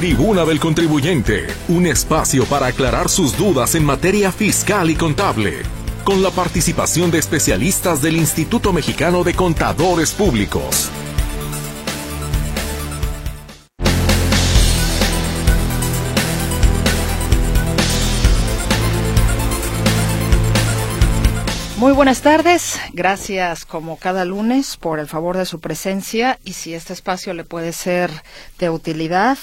Tribuna del Contribuyente, un espacio para aclarar sus dudas en materia fiscal y contable, con la participación de especialistas del Instituto Mexicano de Contadores Públicos. Muy buenas tardes, gracias como cada lunes por el favor de su presencia y si este espacio le puede ser de utilidad,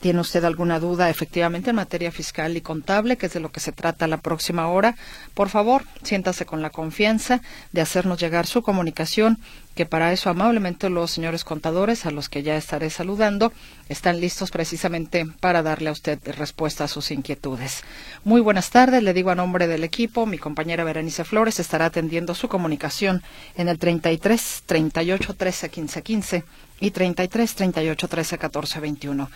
tiene usted alguna duda efectivamente en materia fiscal y contable, que es de lo que se trata la próxima hora, por favor, siéntase con la confianza de hacernos llegar su comunicación, que para eso amablemente los señores contadores, a los que ya estaré saludando, están listos precisamente para darle a usted respuesta a sus inquietudes. Muy buenas tardes, le digo a nombre del equipo, mi compañera Berenice Flores estará atendiendo su comunicación en el 33 38 13 15 15 y 33 38 13 14 21.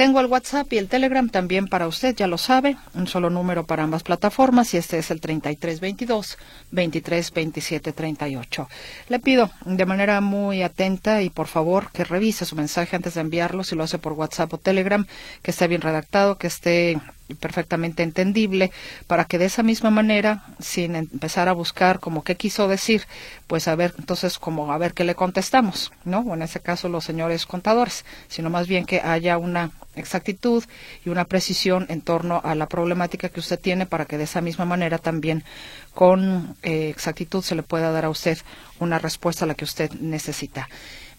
Tengo el WhatsApp y el Telegram también para usted, ya lo sabe, un solo número para ambas plataformas y este es el 3322 232738. Le pido de manera muy atenta y por favor que revise su mensaje antes de enviarlo, si lo hace por WhatsApp o Telegram, que esté bien redactado, que esté perfectamente entendible para que de esa misma manera, sin empezar a buscar como qué quiso decir, pues a ver, entonces como a ver qué le contestamos, ¿no? O en ese caso los señores contadores, sino más bien que haya una exactitud y una precisión en torno a la problemática que usted tiene para que de esa misma manera también con eh, exactitud se le pueda dar a usted una respuesta a la que usted necesita.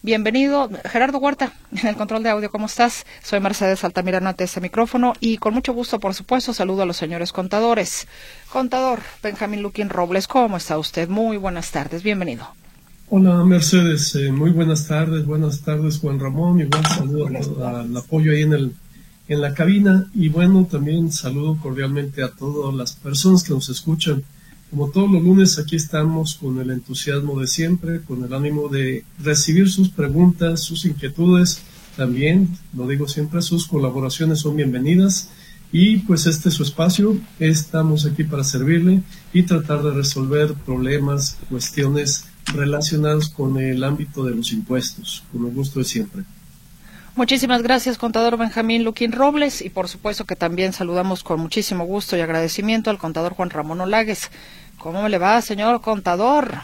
Bienvenido, Gerardo Huerta, en el control de audio. ¿Cómo estás? Soy Mercedes Altamirano ante este micrófono y con mucho gusto, por supuesto, saludo a los señores contadores. Contador Benjamín Luquín Robles, ¿cómo está usted? Muy buenas tardes, bienvenido. Hola Mercedes, eh, muy buenas tardes, buenas tardes Juan Ramón, igual saludo al apoyo ahí en, el, en la cabina y bueno, también saludo cordialmente a todas las personas que nos escuchan como todos los lunes, aquí estamos con el entusiasmo de siempre, con el ánimo de recibir sus preguntas, sus inquietudes. También, lo digo siempre, sus colaboraciones son bienvenidas. Y pues este es su espacio, estamos aquí para servirle y tratar de resolver problemas, cuestiones relacionadas con el ámbito de los impuestos, con el gusto de siempre. Muchísimas gracias, contador Benjamín Luquín Robles, y por supuesto que también saludamos con muchísimo gusto y agradecimiento al contador Juan Ramón Olagues. ¿Cómo le va, señor contador?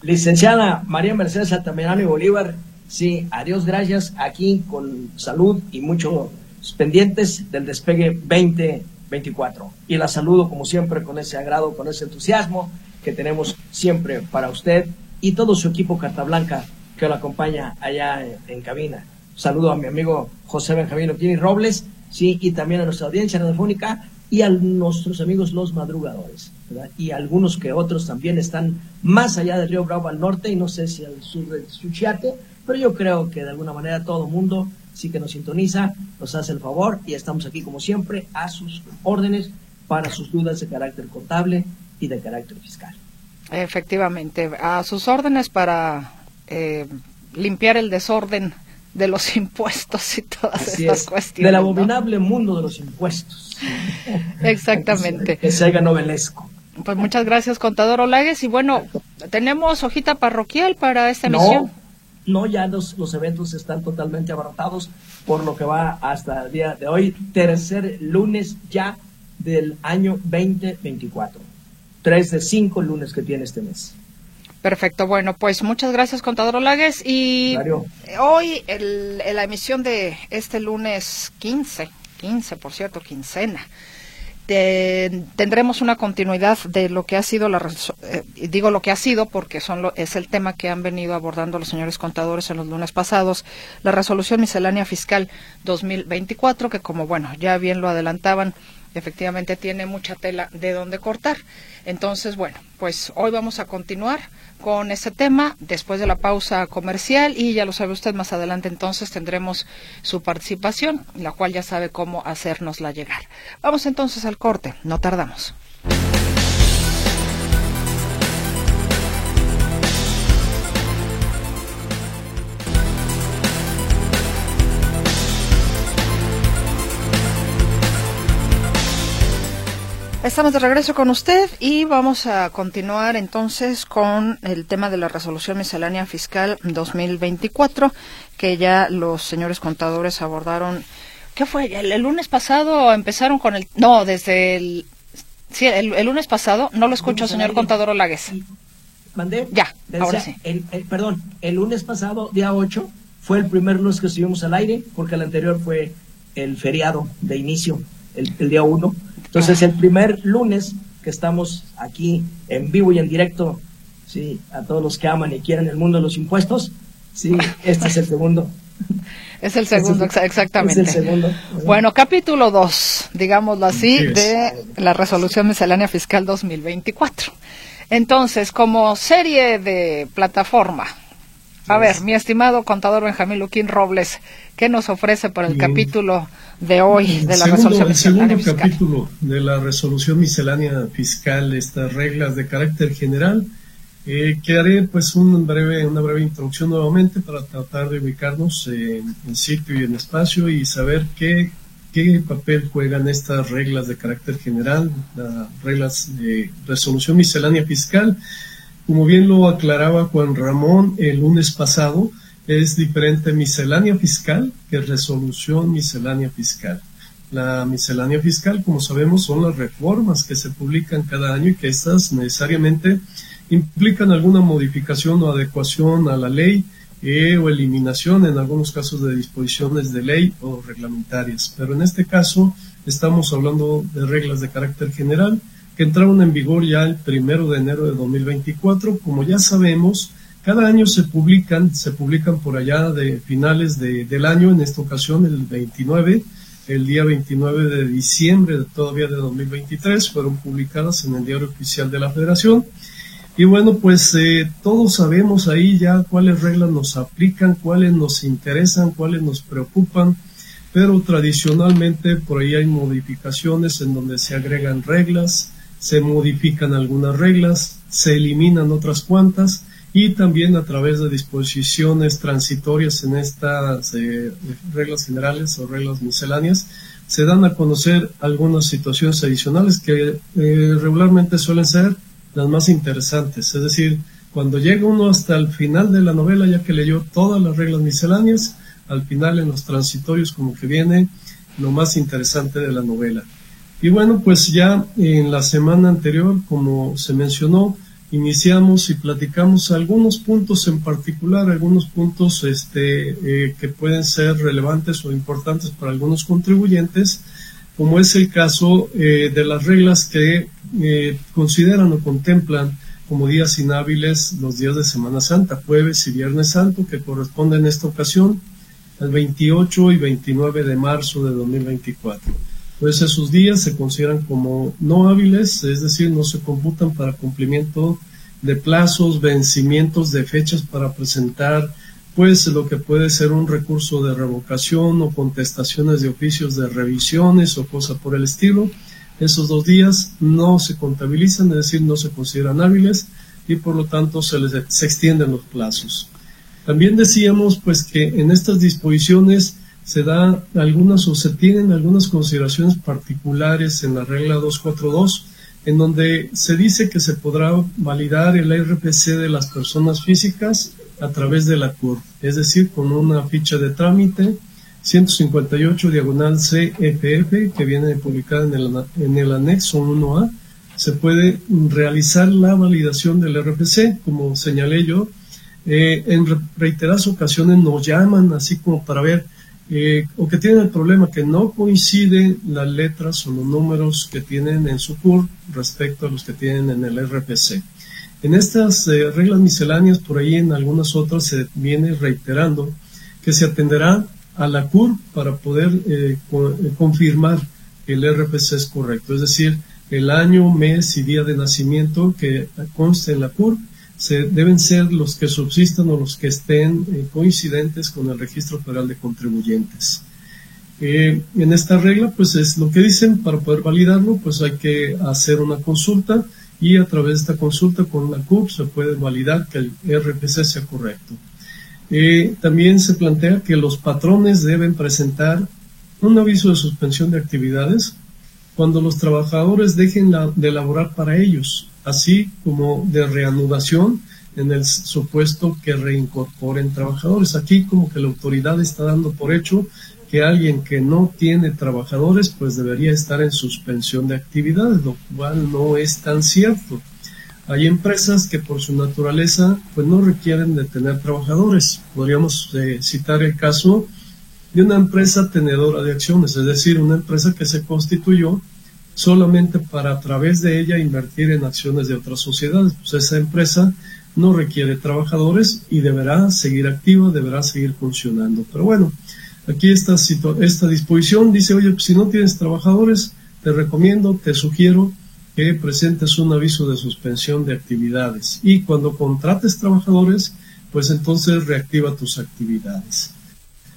Licenciada María Mercedes Altamirano y Bolívar, sí, adiós, gracias, aquí con salud y muchos pendientes del despegue 2024. Y la saludo como siempre con ese agrado, con ese entusiasmo que tenemos siempre para usted y todo su equipo Carta Blanca que lo acompaña allá en, cabina. Saludo a mi amigo José Benjamín Oquini Robles, sí, y también a nuestra audiencia radiofónica y a nuestros amigos los madrugadores, y algunos que otros también están más allá del río Bravo al norte y no sé si al sur de Suchiate, pero yo creo que de alguna manera todo mundo sí que nos sintoniza, nos hace el favor y estamos aquí como siempre a sus órdenes para sus dudas de carácter contable y de carácter fiscal. Efectivamente, a sus órdenes para eh, limpiar el desorden de los impuestos y todas estas cuestiones. Del abominable mundo de los impuestos. Exactamente. que se haga novelesco. Pues muchas gracias, contador Olagues. Y bueno, ¿tenemos hojita parroquial para esta emisión? No, ya los, los eventos están totalmente abarrotados, por lo que va hasta el día de hoy, tercer lunes ya del año 2024. Tres de cinco lunes que tiene este mes. Perfecto, bueno, pues muchas gracias, contador Olagues. Y hoy, el, la emisión de este lunes 15, 15, por cierto, quincena, tendremos una continuidad de lo que ha sido la eh, digo lo que ha sido porque son es el tema que han venido abordando los señores contadores en los lunes pasados la resolución miscelánea fiscal 2024 que como bueno ya bien lo adelantaban efectivamente tiene mucha tela de donde cortar. Entonces, bueno, pues hoy vamos a continuar con ese tema después de la pausa comercial y ya lo sabe usted más adelante entonces tendremos su participación, la cual ya sabe cómo hacérnosla llegar. Vamos entonces al corte, no tardamos. Estamos de regreso con usted y vamos a continuar entonces con el tema de la resolución miscelánea fiscal 2024 que ya los señores contadores abordaron ¿Qué fue? El, lunes pasado empezaron con el... No, desde el... Sí, el, lunes pasado, no lo escucho, señor contador Olagues. ¿Mandé? Ya, ahora sí. perdón, el lunes pasado, día 8, fue el primer lunes que estuvimos al aire, porque el anterior fue el feriado de inicio, el, día 1. Entonces, el primer lunes que estamos aquí en vivo y en directo, sí, a todos los que aman y quieren el mundo de los impuestos, sí, este es el segundo. Es el segundo, exactamente. Es el segundo. Bueno, capítulo 2, digámoslo así, de la resolución miscelánea fiscal 2024. Entonces, como serie de plataforma, a ver, mi estimado contador Benjamín Luquín Robles, ¿qué nos ofrece para el capítulo de hoy de la resolución miscelánea El segundo capítulo de la resolución miscelánea fiscal, estas reglas de carácter general, eh, que haré pues un breve, una breve introducción nuevamente para tratar de ubicarnos en, sitio y en espacio y saber qué, qué papel juegan estas reglas de carácter general, las reglas de resolución miscelánea fiscal. Como bien lo aclaraba Juan Ramón el lunes pasado, es diferente miscelánea fiscal que resolución miscelánea fiscal. La miscelánea fiscal, como sabemos, son las reformas que se publican cada año y que estas necesariamente implican alguna modificación o adecuación a la ley eh, o eliminación en algunos casos de disposiciones de ley o reglamentarias. Pero en este caso estamos hablando de reglas de carácter general que entraron en vigor ya el primero de enero de 2024. Como ya sabemos, cada año se publican, se publican por allá de finales del año, en esta ocasión el 29, el día 29 de diciembre todavía de 2023, fueron publicadas en el diario oficial de la Federación. Y bueno, pues eh, todos sabemos ahí ya cuáles reglas nos aplican, cuáles nos interesan, cuáles nos preocupan, pero tradicionalmente por ahí hay modificaciones en donde se agregan reglas, se modifican algunas reglas, se eliminan otras cuantas y también a través de disposiciones transitorias en estas eh, reglas generales o reglas misceláneas se dan a conocer algunas situaciones adicionales que eh, regularmente suelen ser las más interesantes. Es decir, cuando llega uno hasta el final de la novela, ya que leyó todas las reglas misceláneas, al final en los transitorios como que viene lo más interesante de la novela. Y bueno, pues ya en la semana anterior, como se mencionó, iniciamos y platicamos algunos puntos en particular, algunos puntos este, eh, que pueden ser relevantes o importantes para algunos contribuyentes, como es el caso eh, de las reglas que eh, consideran o contemplan como días inhábiles los días de Semana Santa, jueves y viernes santo, que corresponden en esta ocasión al 28 y 29 de marzo de 2024 pues esos días se consideran como no hábiles, es decir, no se computan para cumplimiento de plazos, vencimientos de fechas para presentar pues lo que puede ser un recurso de revocación o contestaciones de oficios de revisiones o cosa por el estilo. Esos dos días no se contabilizan, es decir, no se consideran hábiles y por lo tanto se les se extienden los plazos. También decíamos pues que en estas disposiciones se da algunas o se tienen algunas consideraciones particulares en la regla 242, en donde se dice que se podrá validar el RPC de las personas físicas a través de la CUR, es decir, con una ficha de trámite 158 diagonal CFF que viene publicada en el, en el anexo 1A, se puede realizar la validación del RPC, como señalé yo. Eh, en reiteradas ocasiones nos llaman así como para ver eh, o que tienen el problema que no coinciden las letras o los números que tienen en su CUR respecto a los que tienen en el RPC. En estas eh, reglas misceláneas, por ahí en algunas otras se viene reiterando que se atenderá a la CUR para poder eh, confirmar que el RPC es correcto, es decir, el año, mes y día de nacimiento que conste en la CUR se, deben ser los que subsistan o los que estén eh, coincidentes con el registro federal de contribuyentes. Eh, en esta regla, pues es lo que dicen, para poder validarlo, pues hay que hacer una consulta y a través de esta consulta con la CUP se puede validar que el RPC sea correcto. Eh, también se plantea que los patrones deben presentar un aviso de suspensión de actividades cuando los trabajadores dejen de elaborar para ellos así como de reanudación en el supuesto que reincorporen trabajadores. Aquí como que la autoridad está dando por hecho que alguien que no tiene trabajadores pues debería estar en suspensión de actividades, lo cual no es tan cierto. Hay empresas que por su naturaleza pues no requieren de tener trabajadores. Podríamos eh, citar el caso de una empresa tenedora de acciones, es decir, una empresa que se constituyó solamente para a través de ella invertir en acciones de otras sociedades. Pues esa empresa no requiere trabajadores y deberá seguir activa, deberá seguir funcionando. Pero bueno, aquí esta, esta disposición dice, oye, si no tienes trabajadores, te recomiendo, te sugiero que presentes un aviso de suspensión de actividades y cuando contrates trabajadores, pues entonces reactiva tus actividades.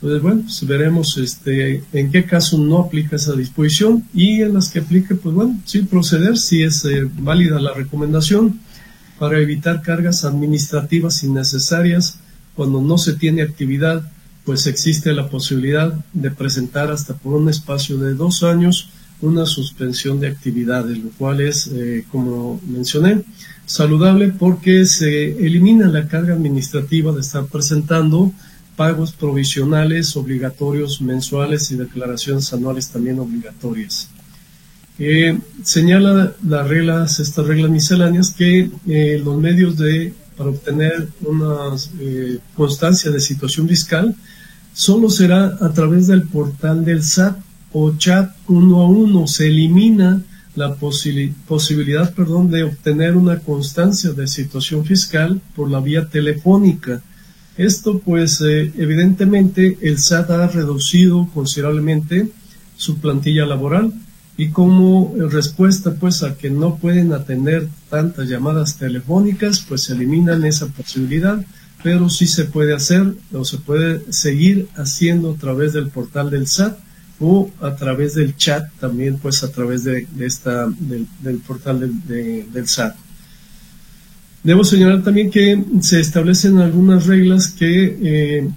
Entonces, bueno, pues veremos este, en qué caso no aplica esa disposición y en las que aplique, pues bueno, sí proceder si es eh, válida la recomendación para evitar cargas administrativas innecesarias. Cuando no se tiene actividad, pues existe la posibilidad de presentar hasta por un espacio de dos años una suspensión de actividades, lo cual es, eh, como mencioné, saludable porque se elimina la carga administrativa de estar presentando pagos provisionales obligatorios mensuales y declaraciones anuales también obligatorias. Eh, señala las reglas, estas reglas misceláneas, que eh, los medios de para obtener una eh, constancia de situación fiscal solo será a través del portal del SAT o chat uno a uno. Se elimina la posibilidad perdón, de obtener una constancia de situación fiscal por la vía telefónica esto pues eh, evidentemente el SAT ha reducido considerablemente su plantilla laboral y como respuesta pues a que no pueden atender tantas llamadas telefónicas pues eliminan esa posibilidad pero sí se puede hacer o se puede seguir haciendo a través del portal del SAT o a través del chat también pues a través de, esta del, portal del SAT. Debo señalar también que se establecen algunas reglas que eh,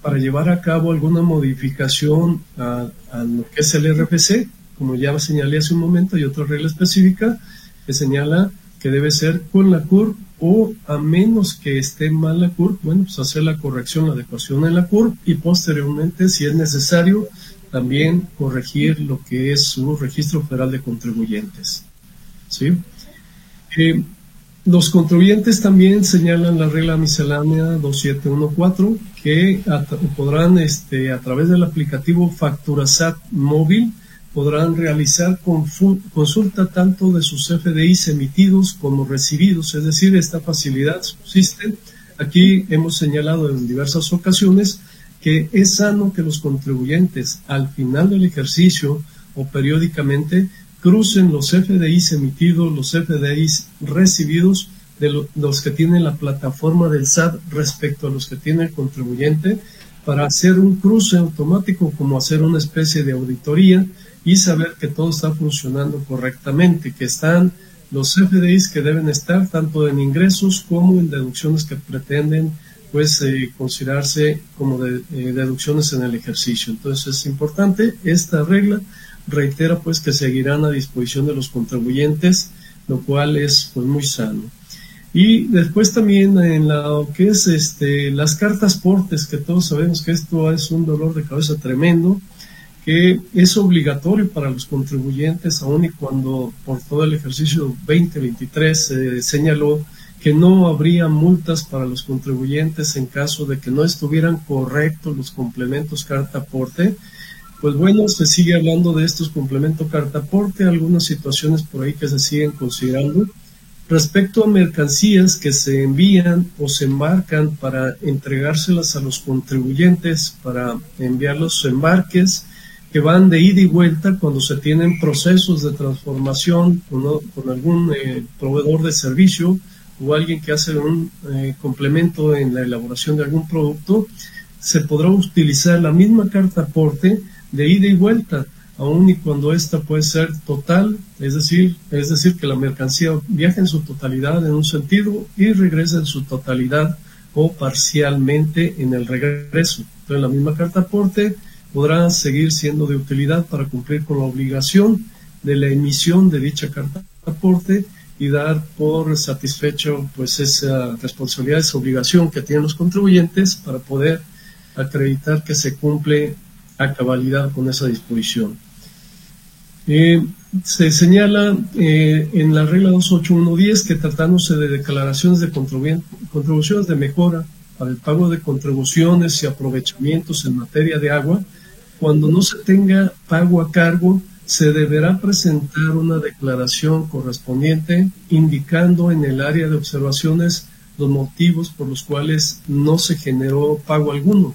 para llevar a cabo alguna modificación a, lo que es el RFC, como ya señalé hace un momento, hay otra regla específica que señala que debe ser con la CUR o a menos que esté mal la CUR, bueno, pues hacer la corrección, la adecuación en la CUR y posteriormente, si es necesario, también corregir lo que es su registro federal de contribuyentes. ¿sí? Eh, los contribuyentes también señalan la regla miscelánea 2714 que podrán este, a través del aplicativo Facturasat móvil podrán realizar consulta tanto de sus FDIs emitidos como recibidos, es decir, esta facilidad subsiste. Aquí hemos señalado en diversas ocasiones que es sano que los contribuyentes al final del ejercicio o periódicamente crucen los FDIs emitidos, los FDIs recibidos de los que tiene la plataforma del SAT respecto a los que tiene el contribuyente para hacer un cruce automático como hacer una especie de auditoría y saber que todo está funcionando correctamente, que están los FDIs que deben estar tanto en ingresos como en deducciones que pretenden pues eh, considerarse como de, eh, deducciones en el ejercicio. Entonces es importante esta regla reitera pues que seguirán a disposición de los contribuyentes, lo cual es pues muy sano. Y después también en lo que es este, las cartas portes, que todos sabemos que esto es un dolor de cabeza tremendo, que es obligatorio para los contribuyentes, aun y cuando por todo el ejercicio 2023 se señaló que no habría multas para los contribuyentes en caso de que no estuvieran correctos los complementos carta porte pues bueno, se sigue hablando de estos complementos cartaporte, algunas situaciones por ahí que se siguen considerando. Respecto a mercancías que se envían o se embarcan para entregárselas a los contribuyentes, para enviar los embarques que van de ida y vuelta cuando se tienen procesos de transformación con, algún eh, proveedor de servicio o alguien que hace un eh, complemento en la elaboración de algún producto, se podrá utilizar la misma carta aporte de ida y vuelta, aun y cuando esta puede ser total, es decir, es decir, que la mercancía viaja en su totalidad en un sentido y regresa en su totalidad o parcialmente en el regreso. Entonces, la misma carta aporte podrá seguir siendo de utilidad para cumplir con la obligación de la emisión de dicha carta aporte y dar por satisfecho pues esa responsabilidad, esa obligación que tienen los contribuyentes para poder acreditar que se cumple a cabalidad con esa disposición. Eh, se señala eh, en la regla 28110 que tratándose de declaraciones de contribuciones de mejora para el pago de contribuciones y aprovechamientos en materia de agua, cuando no se tenga pago a cargo, se deberá presentar una declaración correspondiente indicando en el área de observaciones los motivos por los cuales no se generó pago alguno.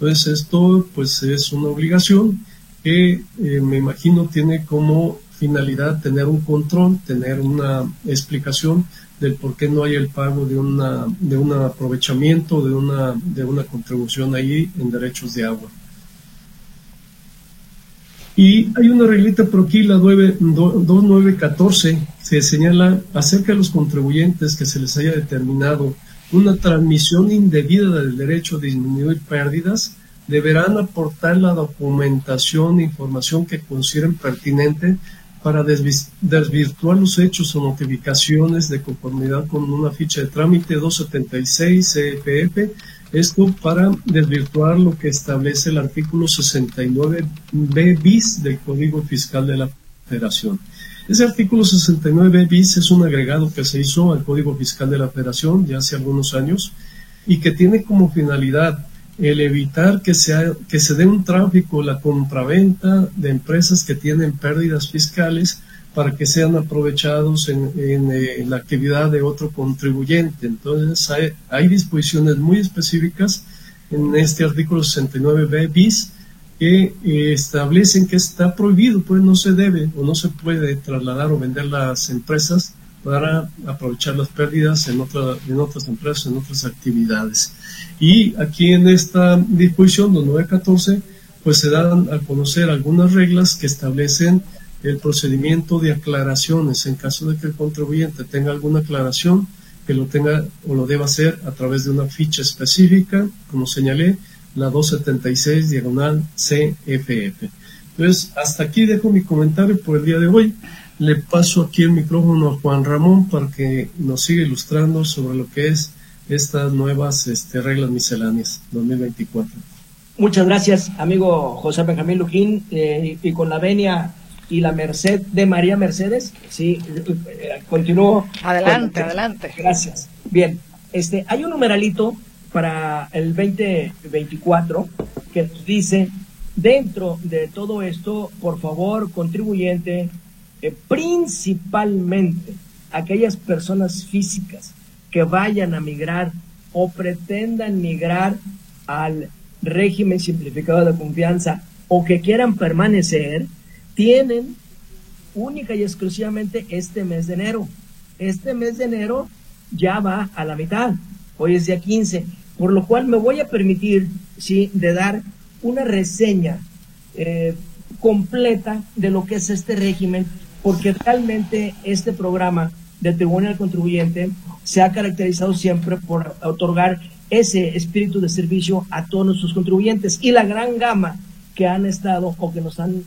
Entonces esto pues es una obligación que eh, me imagino tiene como finalidad tener un control, tener una explicación del por qué no hay el pago de una de un aprovechamiento de una de una contribución ahí en derechos de agua. Y hay una reglita por aquí, la 2914, se señala acerca de los contribuyentes que se les haya determinado una transmisión indebida del derecho a disminuir pérdidas, deberán aportar la documentación e información que consideren pertinente para desvirtuar los hechos o notificaciones de conformidad con una ficha de trámite 276 CFF, esto para desvirtuar lo que establece el artículo 69b bis del Código Fiscal de la Federación. Ese artículo 69b bis es un agregado que se hizo al Código Fiscal de la Federación ya hace algunos años y que tiene como finalidad el evitar que, sea, que se dé un tráfico, la compraventa de empresas que tienen pérdidas fiscales para que sean aprovechados en, eh, la actividad de otro contribuyente. Entonces, hay, disposiciones muy específicas en este artículo 69b bis que eh, establecen que está prohibido, pues no se debe o no se puede trasladar o vender las empresas para aprovechar las pérdidas en, en otras empresas, en otras actividades. Y aquí en esta disposición 914, pues se dan a conocer algunas reglas que establecen el procedimiento de aclaraciones en caso de que el contribuyente tenga alguna aclaración que lo tenga o lo deba hacer a través de una ficha específica, como señalé, la 276 diagonal CFF. Entonces, hasta aquí dejo mi comentario por el día de hoy le paso aquí el micrófono a Juan Ramón para que nos siga ilustrando sobre lo que es estas nuevas este, reglas misceláneas 2024. Muchas gracias, amigo José Benjamín Lujín, eh, y con la venia y la merced de María Mercedes, sí, eh, continúo. Adelante, adelante. Gracias. Bien, este, hay un numeralito para el 2024 que dice, dentro de todo esto, por favor, contribuyente, eh, principalmente aquellas personas físicas que vayan a migrar o pretendan migrar al régimen simplificado de confianza o que quieran permanecer, tienen única y exclusivamente este mes de enero. Este mes de enero ya va a la mitad, hoy es día 15, por lo cual me voy a permitir, sí, de dar una reseña eh, completa de lo que es este régimen porque realmente este programa de Tribunal Contribuyente se ha caracterizado siempre por otorgar ese espíritu de servicio a todos nuestros contribuyentes. Y la gran gama que han estado o que nos han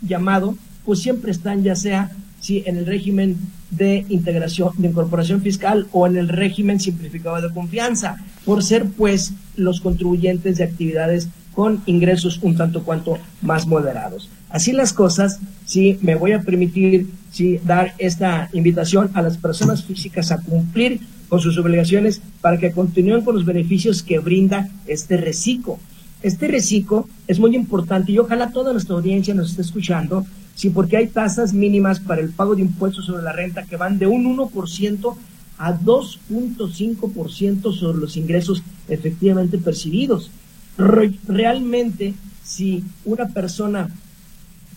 llamado, pues siempre están ya sea si en el régimen de integración, de incorporación fiscal o en el régimen simplificado de confianza, por ser pues los contribuyentes de actividades con ingresos un tanto cuanto más moderados. Así las cosas, sí, me voy a permitir sí, dar esta invitación a las personas físicas a cumplir con sus obligaciones para que continúen con los beneficios que brinda este reciclo. Este reciclo es muy importante y ojalá toda nuestra audiencia nos esté escuchando, sí, porque hay tasas mínimas para el pago de impuestos sobre la renta que van de un 1% a 2.5% sobre los ingresos efectivamente percibidos. Realmente, si una persona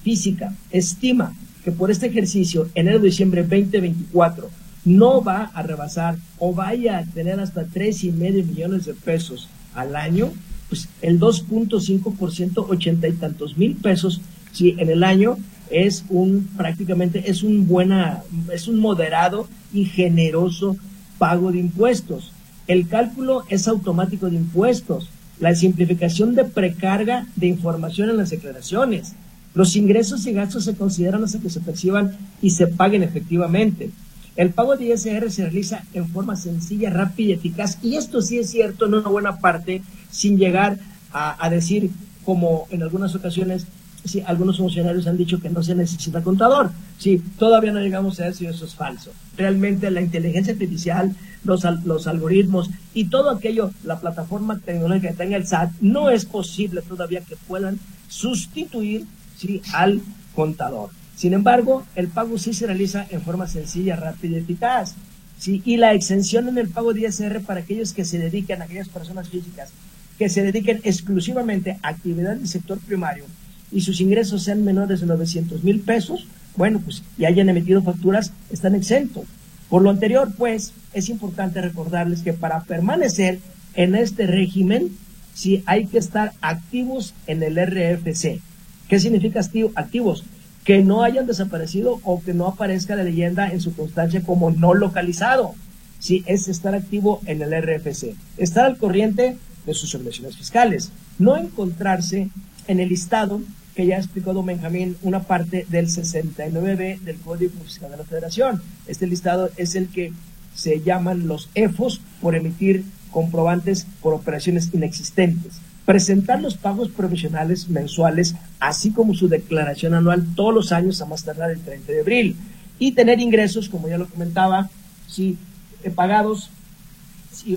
física estima que por este ejercicio, enero-diciembre 2024, no va a rebasar o vaya a tener hasta tres y medio millones de pesos al año, pues el 2.5%, ochenta y tantos mil pesos, si en el año es un prácticamente es un buena es un moderado y generoso pago de impuestos. El cálculo es automático de impuestos, la simplificación de precarga de información en las declaraciones, los ingresos y gastos se consideran hasta que se perciban y se paguen efectivamente. El pago de ISR se realiza en forma sencilla, rápida y eficaz. Y esto sí es cierto en una buena parte, sin llegar a, decir como en algunas ocasiones sí, algunos funcionarios han dicho que no se necesita contador. Sí, todavía no llegamos a eso y eso es falso. Realmente la inteligencia artificial, los, los algoritmos y todo aquello, la plataforma tecnológica que tenga el SAT, no es posible todavía que puedan sustituir sí, al contador. Sin embargo, el pago sí se realiza en forma sencilla, rápida y eficaz. ¿sí? Y la exención en el pago de ISR para aquellos que se dediquen, aquellas personas físicas, que se dediquen exclusivamente a actividades del sector primario, y sus ingresos sean menores de 900 mil pesos, bueno, pues y hayan emitido facturas, están exentos. Por lo anterior, pues, es importante recordarles que para permanecer en este régimen, sí hay que estar activos en el RFC. ¿Qué significa activos? Que no hayan desaparecido o que no aparezca la leyenda en su constancia como no localizado. Sí, es estar activo en el RFC. Estar al corriente de sus obligaciones fiscales. No encontrarse en el listado que ya explicó don Benjamín, una parte del 69B del Código Fiscal de la Federación. Este listado es el que se llaman los EFOS por emitir comprobantes por operaciones inexistentes. Presentar los pagos provisionales mensuales, así como su declaración anual todos los años a más tardar el 30 de abril. Y tener ingresos, como ya lo comentaba, sí, eh, pagados,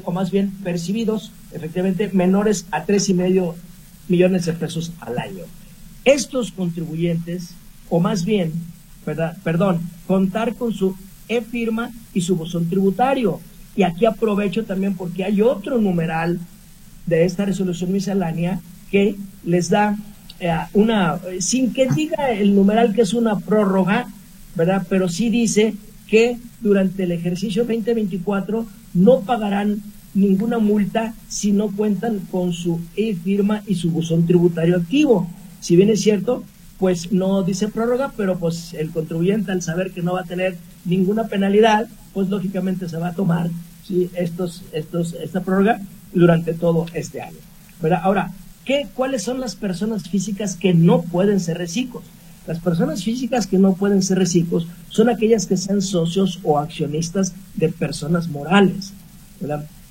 o más bien percibidos, efectivamente, menores a tres y medio millones de pesos al año estos contribuyentes, o más bien, ¿verdad? perdón, contar con su e-firma y su buzón tributario. Y aquí aprovecho también porque hay otro numeral de esta resolución miscelánea que les da eh, una, sin que diga el numeral que es una prórroga, ¿verdad? Pero sí dice que durante el ejercicio 2024 no pagarán ninguna multa si no cuentan con su e-firma y su buzón tributario activo. Si bien es cierto, pues no dice prórroga, pero pues el contribuyente al saber que no va a tener ninguna penalidad, pues lógicamente se va a tomar estos, estos, esta prórroga durante todo este año. ¿verdad? Ahora, ¿qué, ¿cuáles son las personas físicas que no pueden ser reciclos? Las personas físicas que no pueden ser reciclos son aquellas que sean socios o accionistas de personas morales.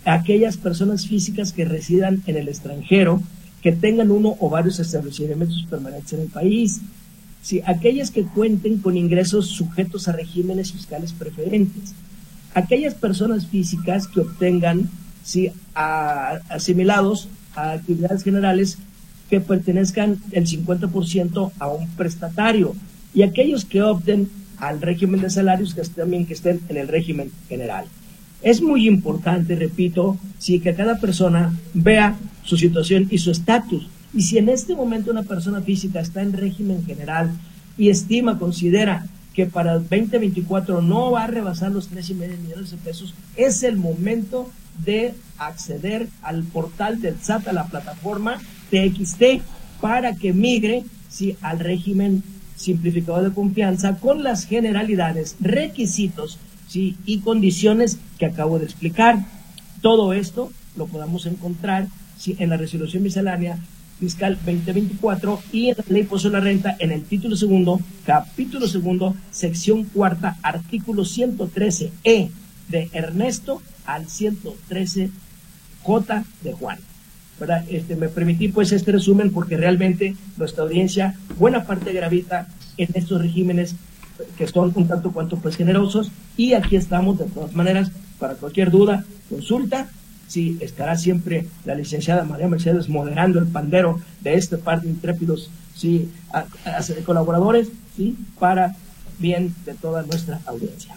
Aquellas personas físicas que residan en el extranjero que tengan uno o varios establecimientos permanentes en el país, si aquellas que cuenten con ingresos sujetos a regímenes fiscales preferentes, aquellas personas físicas que obtengan si asimilados a actividades generales que pertenezcan el 50% a un prestatario. Y aquellos que opten al régimen de salarios que también que estén en el régimen general. Es muy importante, repito, si que cada persona vea su situación y su estatus. Y si en este momento una persona física está en régimen general y estima, considera que para el 2024 no va a rebasar los 3,5 millones de pesos, es el momento de acceder al portal del SAT, a la plataforma TXT, para que migre sí, al régimen simplificado de confianza con las generalidades, requisitos ¿sí? y condiciones que acabo de explicar. Todo esto lo podamos encontrar en la resolución miscelánea fiscal 2024 y en la ley de la renta en el título segundo, capítulo segundo, sección cuarta, artículo 113E de Ernesto al 113J de Juan. Este, me permití pues este resumen porque realmente nuestra audiencia, buena parte gravita en estos regímenes que son un tanto cuanto pues generosos y aquí estamos de todas maneras para cualquier duda, consulta sí, estará siempre la licenciada María Mercedes moderando el pandero de este par de intrépidos sí, colaboradores sí, para bien de toda nuestra audiencia.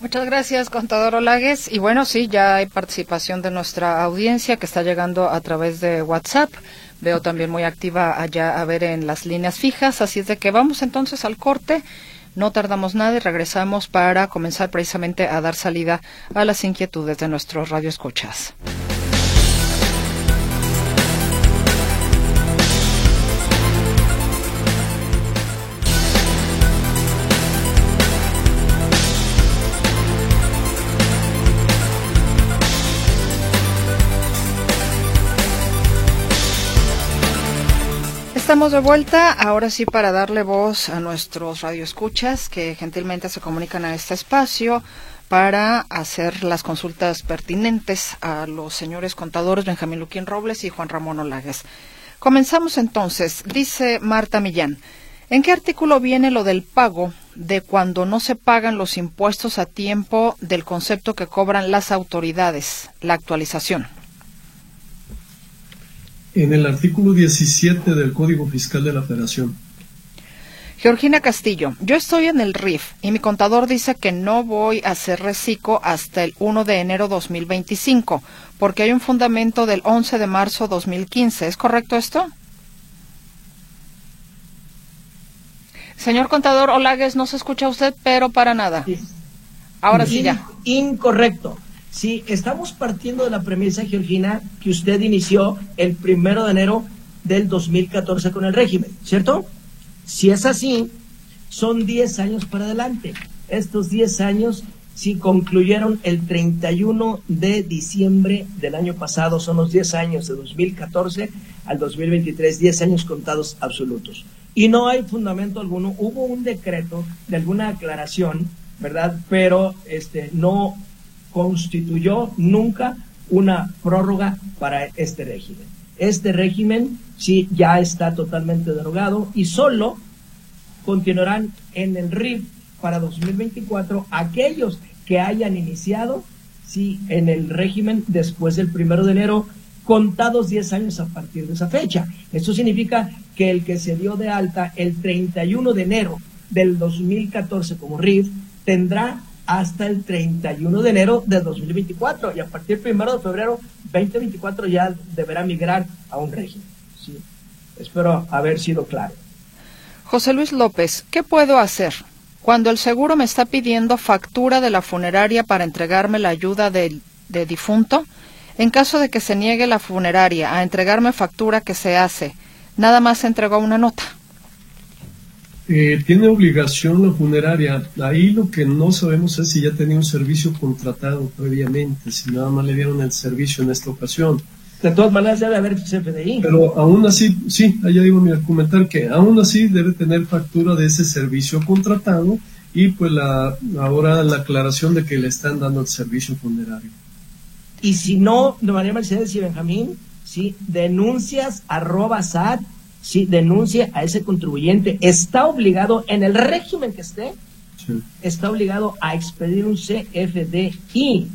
Muchas gracias, contador Olagues. Y bueno, sí, ya hay participación de nuestra audiencia que está llegando a través de WhatsApp. Veo también muy activa allá a ver en las líneas fijas. Así es de que vamos entonces al corte no tardamos nada y regresamos para comenzar precisamente a dar salida a las inquietudes de nuestros radioescuchas. Estamos de vuelta, ahora sí para darle voz a nuestros radioescuchas que gentilmente se comunican a este espacio para hacer las consultas pertinentes a los señores contadores Benjamín Luquín Robles y Juan Ramón Olagues. Comenzamos entonces. Dice Marta Millán. ¿En qué artículo viene lo del pago de cuando no se pagan los impuestos a tiempo del concepto que cobran las autoridades, la actualización? En el artículo 17 del Código Fiscal de la Federación. Georgina Castillo, yo estoy en el RIF y mi contador dice que no voy a hacer reciclo hasta el 1 de enero 2025, porque hay un fundamento del 11 de marzo 2015. ¿Es correcto esto? Señor contador Olagues, no se escucha usted, pero para nada. Ahora sí ya. Incorrecto. Sí, estamos partiendo de la premisa, Georgina, que usted inició el primero de enero del 2014 con el régimen, ¿cierto? Si es así, son 10 años para adelante. Estos 10 años si concluyeron el 31 de diciembre del año pasado, son los 10 años de 2014 al 2023, 10 años contados absolutos. Y no hay fundamento alguno, hubo un decreto de alguna aclaración, ¿verdad? Pero este no constituyó nunca una prórroga para este régimen. Este régimen sí ya está totalmente derogado y solo continuarán en el RIF para 2024 aquellos que hayan iniciado sí, en el régimen después del primero de enero, contados 10 años a partir de esa fecha. Esto significa que el que se dio de alta el 31 de enero del 2014 como RIF tendrá hasta el 31 de enero de 2024 y a partir del primero de febrero 2024 ya deberá migrar a un régimen. ¿sí? Espero haber sido claro. José Luis López, ¿qué puedo hacer? Cuando el seguro me está pidiendo factura de la funeraria para entregarme la ayuda de, difunto, en caso de que se niegue la funeraria a entregarme factura que se hace, nada más entregó una nota. Eh, tiene obligación la funeraria. Ahí lo que no sabemos es si ya tenía un servicio contratado previamente, si nada más le dieron el servicio en esta ocasión. De todas maneras debe haber CFDI. Pero aún así, sí, allá digo mi argumentar que aún así debe tener factura de ese servicio contratado y pues la ahora la aclaración de que le están dando el servicio funerario. Y si no, de María Mercedes y Benjamín, sí, denuncias arroba SAT, sí, denuncia a ese contribuyente. Está obligado, en el régimen que esté, está obligado a expedir un CFDI.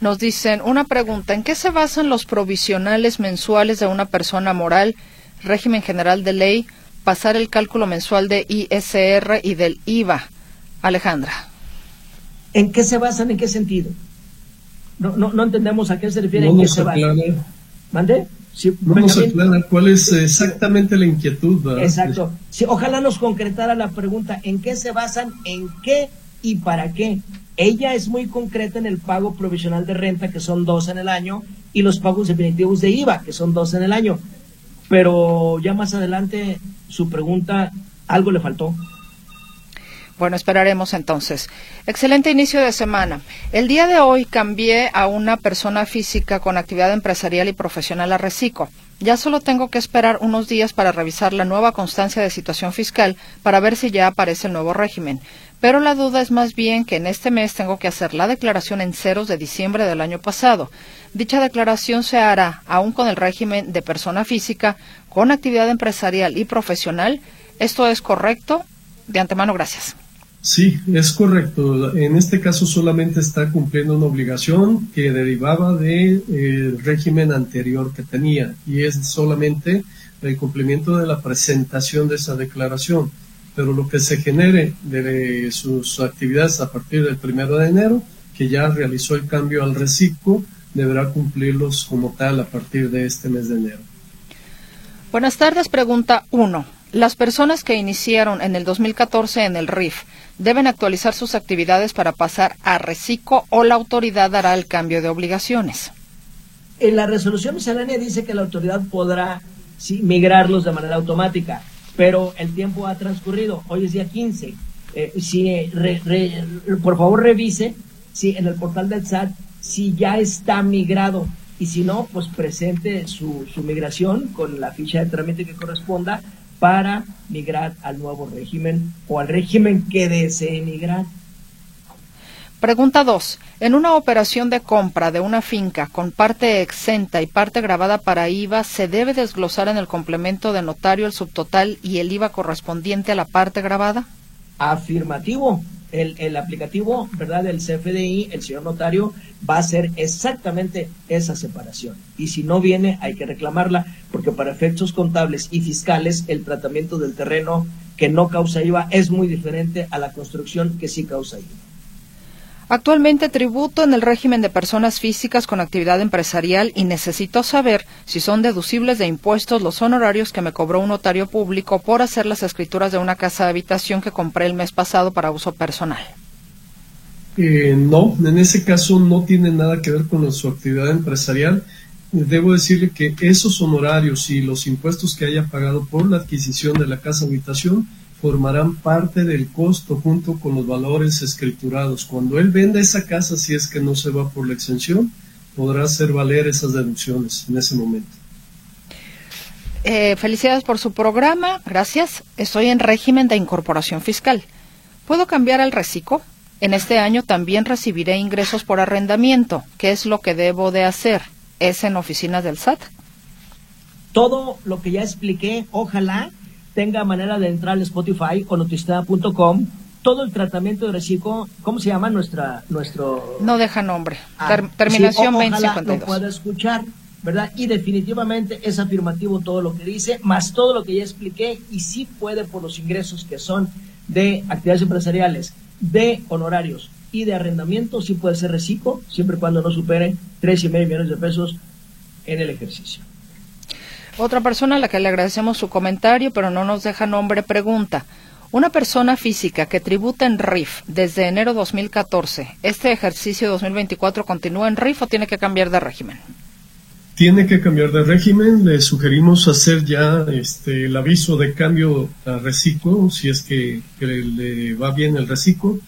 Nos dicen una pregunta, ¿en qué se basan los provisionales mensuales de una persona moral, régimen general de ley, pasar el cálculo mensual de ISR y del IVA? Alejandra. ¿En qué se basan? ¿En qué sentido? No, no, no entendemos a qué se refiere. ¿En qué se basan? ¿Mande? Sí, Vamos a aclarar cuál es exactamente la inquietud. Exacto. Sí, ojalá nos concretara la pregunta, ¿en qué se basan? ¿En qué y para qué? Ella es muy concreta en el pago provisional de renta, que son dos en el año, y los pagos definitivos de IVA, que son dos en el año. Pero ya más adelante, su pregunta, algo le faltó. Bueno, esperaremos entonces. Excelente inicio de semana. El día de hoy cambié a una persona física con actividad empresarial y profesional a Recico. Ya solo tengo que esperar unos días para revisar la nueva constancia de situación fiscal para ver si ya aparece el nuevo régimen. Pero la duda es más bien que en este mes tengo que hacer la declaración en ceros de diciembre del año pasado. Dicha declaración se hará aún con el régimen de persona física, con actividad empresarial y profesional. ¿Esto es correcto? De antemano, gracias. Sí, es correcto. En este caso solamente está cumpliendo una obligación que derivaba del de, régimen anterior que tenía y es solamente el cumplimiento de la presentación de esa declaración pero lo que se genere de sus actividades a partir del primero de enero, que ya realizó el cambio al reciclo, deberá cumplirlos como tal a partir de este mes de enero. Buenas tardes, pregunta 1. Las personas que iniciaron en el 2014 en el RIF deben actualizar sus actividades para pasar a reciclo o la autoridad dará el cambio de obligaciones. En la resolución miscelánea dice que la autoridad podrá migrarlos de manera automática pero el tiempo ha transcurrido. Hoy es día 15. Eh, si, por favor, revise si en el portal del SAT si ya está migrado y si no, pues presente su, su migración con la ficha de trámite que corresponda para migrar al nuevo régimen o al régimen que desee migrar. Pregunta 2. En una operación de compra de una finca con parte exenta y parte grabada para IVA, ¿se debe desglosar en el complemento de notario el subtotal y el IVA correspondiente a la parte grabada? Afirmativo. El, aplicativo, ¿verdad? Del CFDI, el señor notario, va a hacer exactamente esa separación. Y si no viene, hay que reclamarla, porque para efectos contables y fiscales, el tratamiento del terreno que no causa IVA es muy diferente a la construcción que sí causa IVA. Actualmente tributo en el régimen de personas físicas con actividad empresarial y necesito saber si son deducibles de impuestos los honorarios que me cobró un notario público por hacer las escrituras de una casa de habitación que compré el mes pasado para uso personal. Eh, no, en ese caso no tiene nada que ver con su actividad empresarial. Debo decirle que esos honorarios y los impuestos que haya pagado por la adquisición de la casa habitación formarán parte del costo junto con los valores escriturados. Cuando él venda esa casa, si es que no se va por la exención, podrá hacer valer esas deducciones en ese momento. Eh, felicidades por su programa, gracias. Estoy en régimen de incorporación fiscal. ¿Puedo cambiar al reciclo? En este año también recibiré ingresos por arrendamiento. ¿Qué es lo que debo de hacer? ¿Es en oficinas del SAT? Todo lo que ya expliqué, ojalá tenga manera de entrar al Spotify o notistada.com todo el tratamiento de reciclo, ¿cómo se llama nuestra nuestro No deja nombre. Ah, terminación sí, 2052. lo pueda escuchar, ¿verdad? Y definitivamente es afirmativo todo lo que dice, más todo lo que ya expliqué y sí puede por los ingresos que son de actividades empresariales, de honorarios y de arrendamiento, sí puede ser reciclo, siempre y cuando no supere tres y medio millones de pesos en el ejercicio. Otra persona a la que le agradecemos su comentario, pero no nos deja nombre, pregunta. Una persona física que tributa en RIF desde enero 2014, ¿este ejercicio 2024 continúa en RIF o tiene que cambiar de régimen? Tiene que cambiar de régimen. Le sugerimos hacer ya este, el aviso de cambio a reciclo, si es que, que le va bien el reciclo,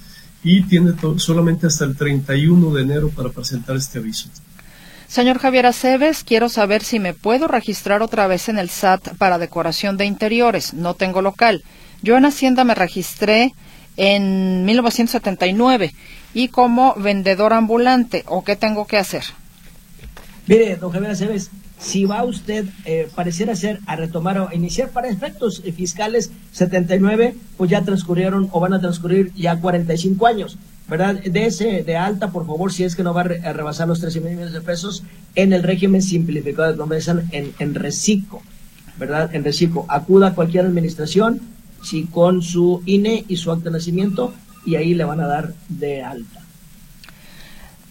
y tiene solamente hasta el 31 de enero para presentar este aviso. Señor Javier Aceves, quiero saber si me puedo registrar otra vez en el SAT para decoración de interiores. No tengo local. Yo en Hacienda me registré en 1979 y como vendedor ambulante. ¿O qué tengo que hacer? Mire, don Javier Aceves, si va usted, eh, pareciera ser, a retomar o iniciar para efectos fiscales 79, pues ya transcurrieron o van a transcurrir ya 45 años. ¿verdad? De ese de alta, por favor, si es que no va a, rebasar los 13 millones de pesos en el régimen simplificado de convención en, en reciclo, ¿verdad? En reciclo. Acuda a cualquier administración si con su INE y su acta de nacimiento y ahí le van a dar de alta.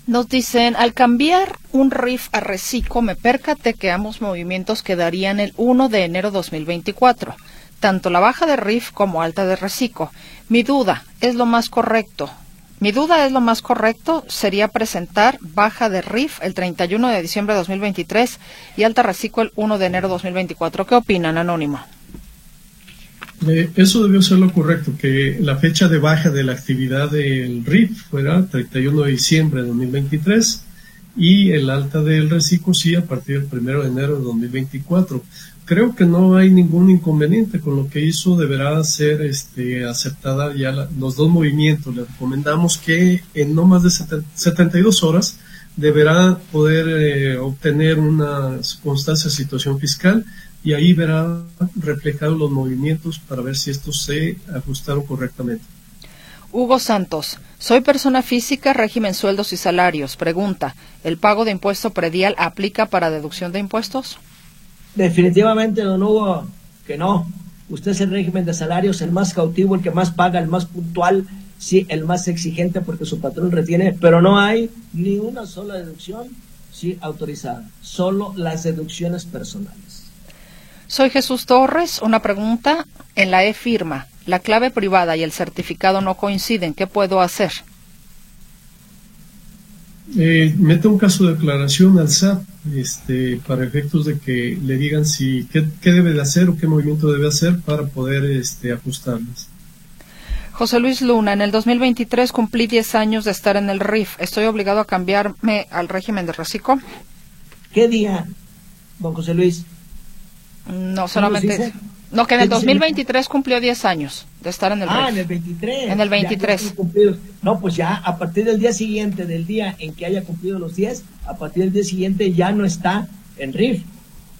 Nos dicen, al cambiar un RIF a reciclo, me percaté que ambos movimientos quedarían el 1 de enero 2024, tanto la baja de RIF como alta de reciclo. Mi duda, ¿es lo más correcto? Mi duda es lo más correcto sería presentar baja de RIF el 31 de diciembre de 2023 y alta reciclo el 1 de enero de 2024. ¿Qué opinan, Anónimo? Eh, eso debió ser lo correcto, que la fecha de baja de la actividad del RIF fuera 31 de diciembre de 2023 y el alta del reciclo sí a partir del 1 de enero de 2024 creo que no hay ningún inconveniente con lo que hizo, deberá ser este, aceptada ya los dos movimientos. Le recomendamos que en no más de 72 horas deberá poder eh, obtener una constancia de situación fiscal y ahí verá reflejados los movimientos para ver si estos se ajustaron correctamente. Hugo Santos, soy persona física, régimen sueldos y salarios. Pregunta, ¿el pago de impuesto predial aplica para deducción de impuestos? Definitivamente, don Hugo, que no. Usted es el régimen de salarios, el más cautivo, el que más paga, el más puntual, sí, el más exigente porque su patrón retiene, pero no hay ni una sola deducción sí autorizada, solo las deducciones personales. Soy Jesús Torres. Una pregunta. En la e-firma, la clave privada y el certificado no coinciden. ¿Qué puedo hacer? Eh, mete un caso de declaración al SAT este, para efectos de que le digan si qué, debe de hacer o qué movimiento debe hacer para poder este, ajustarlas. José Luis Luna, en el 2023 cumplí 10 años de estar en el RIF. ¿Estoy obligado a cambiarme al régimen de reciclo? ¿Qué día, don José Luis? No, solamente... No, que en el 2023 cumplió 10 años de estar en el Ah, en el 23. En el Ya- ya 23. están cumplidos. No, pues ya a partir del día siguiente, del día en que haya cumplido los 10, a partir del día siguiente ya no está en RIF.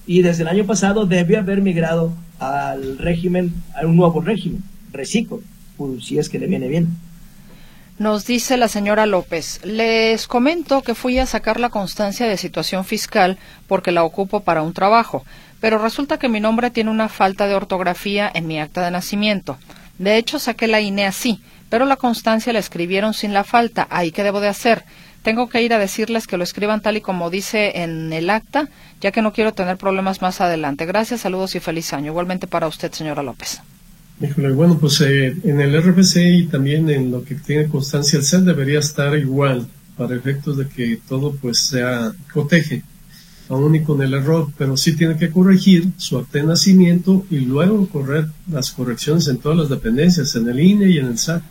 Y desde el año pasado debe haber migrado al régimen, a un nuevo régimen, reciclo, pues, si es que le viene bien. Nos dice la señora López, les comento que fui a sacar la constancia de situación fiscal porque la ocupo para un trabajo, pero resulta que mi nombre tiene una falta de ortografía en mi acta de nacimiento. De hecho, saqué la INE así, pero la constancia la escribieron sin la falta. ¿Ahí qué debo de hacer? Tengo que ir a decirles que lo escriban tal y como dice en el acta, ya que no quiero tener problemas más adelante. Gracias, saludos y feliz año. Igualmente para usted, señora López. Híjole, bueno, pues eh, en el RFC y también en lo que tiene constancia el CEL debería estar igual para efectos de que todo pues sea coteje, aún y con el error, pero sí tiene que corregir su acta de nacimiento y luego correr las correcciones en todas las dependencias, en el INE y en el SAT.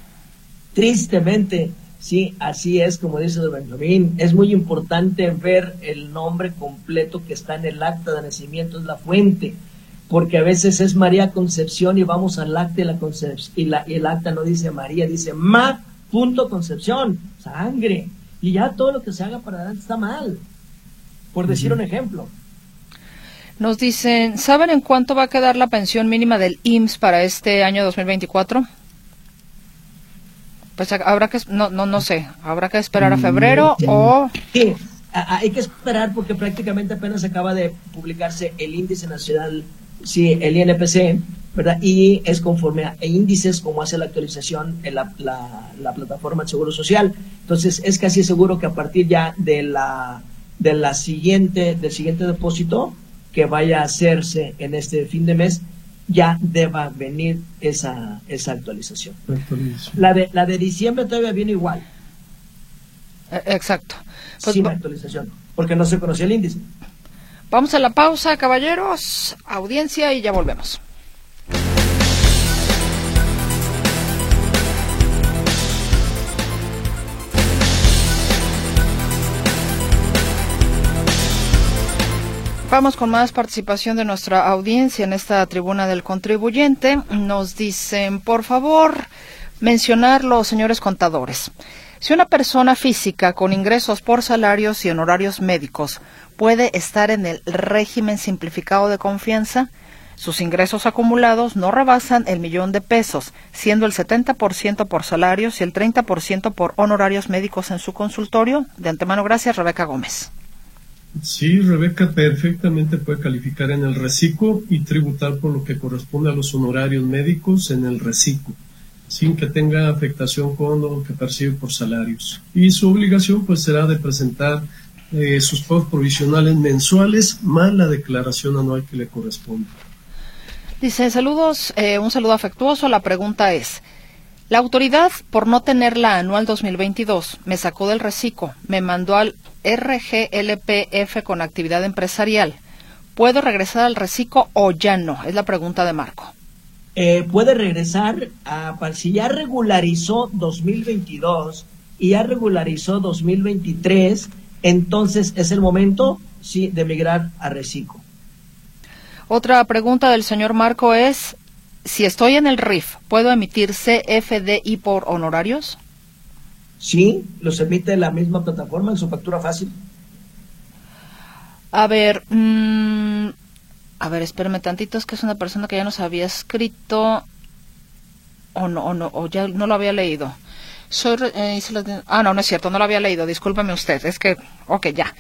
Tristemente, sí, así es como dice don Benjamín. Es muy importante ver el nombre completo que está en el acta de nacimiento, es la fuente, porque a veces es María Concepción y vamos al acta de la Concepción y, y el acta no dice María, dice Ma punto Concepción, sangre. Y ya todo lo que se haga para adelante está mal. Por decir un ejemplo. Nos dicen, ¿saben en cuánto va a quedar la pensión mínima del IMSS para este año 2024? Pues ha- habrá que, no, no, no sé, habrá que esperar a febrero o Sí, hay que esperar porque prácticamente apenas acaba de publicarse el índice nacional, sí, el INPC, ¿verdad? Y es conforme a índices como hace la actualización en la, la- la plataforma de Seguro Social. Entonces es casi seguro que a partir ya de la, de la siguiente, del siguiente depósito que vaya a hacerse en este fin de mes, ya deba venir esa, esa actualización. La de, la de diciembre todavía viene igual. eh, exacto. Pues sin actualización, porque no se conocía el índice. vamos a la pausa, caballeros, audiencia y ya volvemos. Vamos con más participación de nuestra audiencia en esta tribuna del contribuyente. Nos dicen, por favor, mencionar los señores contadores. Si una persona física con ingresos por salarios y honorarios médicos puede estar en el régimen simplificado de confianza, sus ingresos acumulados no rebasan el millón de pesos, siendo el 70% por salarios y el 30% por honorarios médicos en su consultorio. De antemano, gracias, Rebeca Gómez. Sí, Rebeca perfectamente puede calificar en el reciclo y tributar por lo que corresponde a los honorarios médicos en el reciclo, sin que tenga afectación con lo que percibe por salarios. Y su obligación pues será de presentar eh, sus pagos provisionales mensuales más la declaración anual que le corresponde. Dice, saludos, eh, un saludo afectuoso. La pregunta es, la autoridad, por no tener la anual 2022, me sacó del reciclo, me mandó al RGLPF con actividad empresarial. ¿Puedo regresar al reciclo o ya no? Es la pregunta de Marco. Eh, puede regresar a, si ya regularizó 2022 y ya regularizó 2023, entonces es el momento, sí, de migrar a reciclo. Otra pregunta del señor Marco es, si estoy en el RIF, ¿puedo emitir CFDI por honorarios? Sí, los emite la misma plataforma en su factura fácil. A ver, mm, a ver, espérame tantito, es que es una persona que ya nos había escrito o no, o no, o ya no lo había leído. Soy, eh, ah, no, no es cierto, no lo había leído, discúlpeme usted, es que, ok, ya.